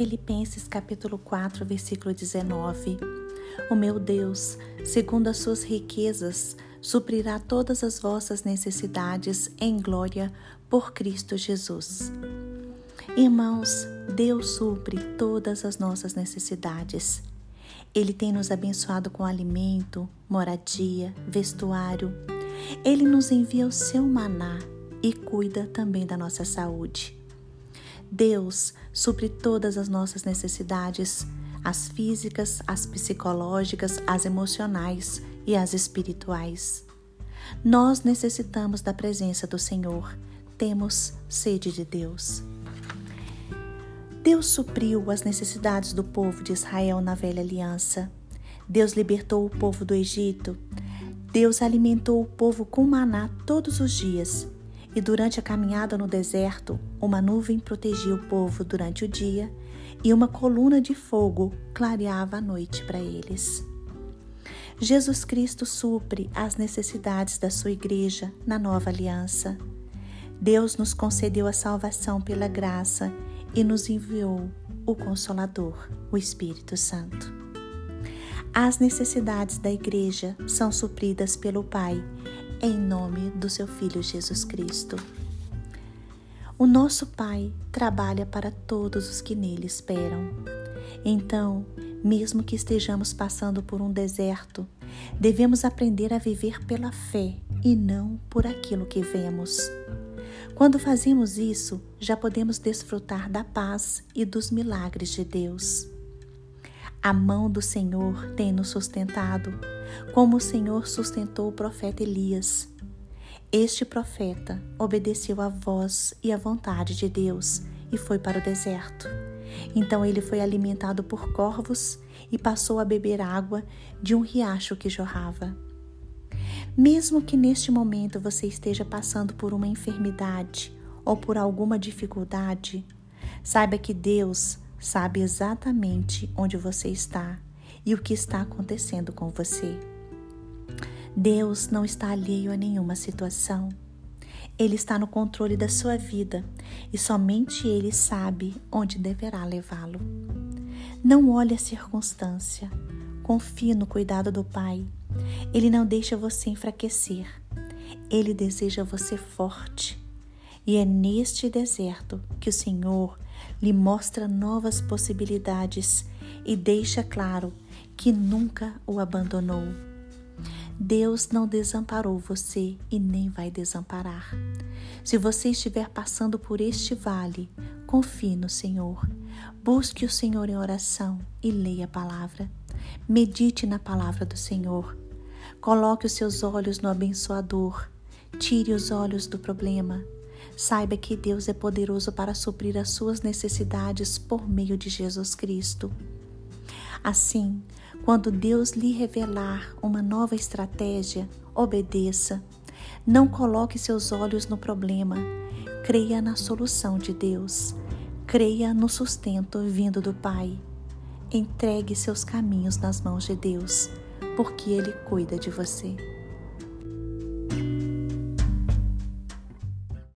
Filipenses capítulo 4, versículo 19. O meu Deus, segundo as suas riquezas, suprirá todas as vossas necessidades em glória por Cristo Jesus. Irmãos, Deus supre todas as nossas necessidades. Ele tem nos abençoado com alimento, moradia, vestuário. Ele nos envia o seu maná e cuida também da nossa saúde. Deus supre todas as nossas necessidades, as físicas, as psicológicas, as emocionais e as espirituais. Nós necessitamos da presença do Senhor, temos sede de Deus. Deus supriu as necessidades do povo de Israel na velha aliança. Deus libertou o povo do Egito. Deus alimentou o povo com maná todos os dias. E durante a caminhada no deserto, uma nuvem protegia o povo durante o dia e uma coluna de fogo clareava a noite para eles. Jesus Cristo supre as necessidades da sua igreja na nova aliança. Deus nos concedeu a salvação pela graça e nos enviou o Consolador, o Espírito Santo. As necessidades da Igreja são supridas pelo Pai, em nome do seu Filho Jesus Cristo. O nosso Pai trabalha para todos os que nele esperam. Então, mesmo que estejamos passando por um deserto, devemos aprender a viver pela fé e não por aquilo que vemos. Quando fazemos isso, já podemos desfrutar da paz e dos milagres de Deus. A mão do Senhor tem nos sustentado, como o Senhor sustentou o profeta Elias. Este profeta obedeceu à voz e à vontade de Deus e foi para o deserto. Então ele foi alimentado por corvos e passou a beber água de um riacho que jorrava. Mesmo que neste momento você esteja passando por uma enfermidade ou por alguma dificuldade, saiba que Deus sabe exatamente onde você está e o que está acontecendo com você. Deus não está alheio a nenhuma situação. Ele está no controle da sua vida e somente Ele sabe onde deverá levá-lo. Não olhe a circunstância, confie no cuidado do Pai ele não deixa você enfraquecer. Ele deseja você forte. E é neste deserto que o Senhor lhe mostra novas possibilidades e deixa claro que nunca o abandonou. Deus não desamparou você e nem vai desamparar. Se você estiver passando por este vale, confie no Senhor. Busque o Senhor em oração e leia a palavra. Medite na palavra do Senhor Coloque os seus olhos no abençoador. Tire os olhos do problema. Saiba que Deus é poderoso para suprir as suas necessidades por meio de Jesus Cristo. Assim, quando Deus lhe revelar uma nova estratégia, obedeça. Não coloque seus olhos no problema. Creia na solução de Deus. Creia no sustento vindo do Pai. Entregue seus caminhos nas mãos de Deus porque Ele cuida de você.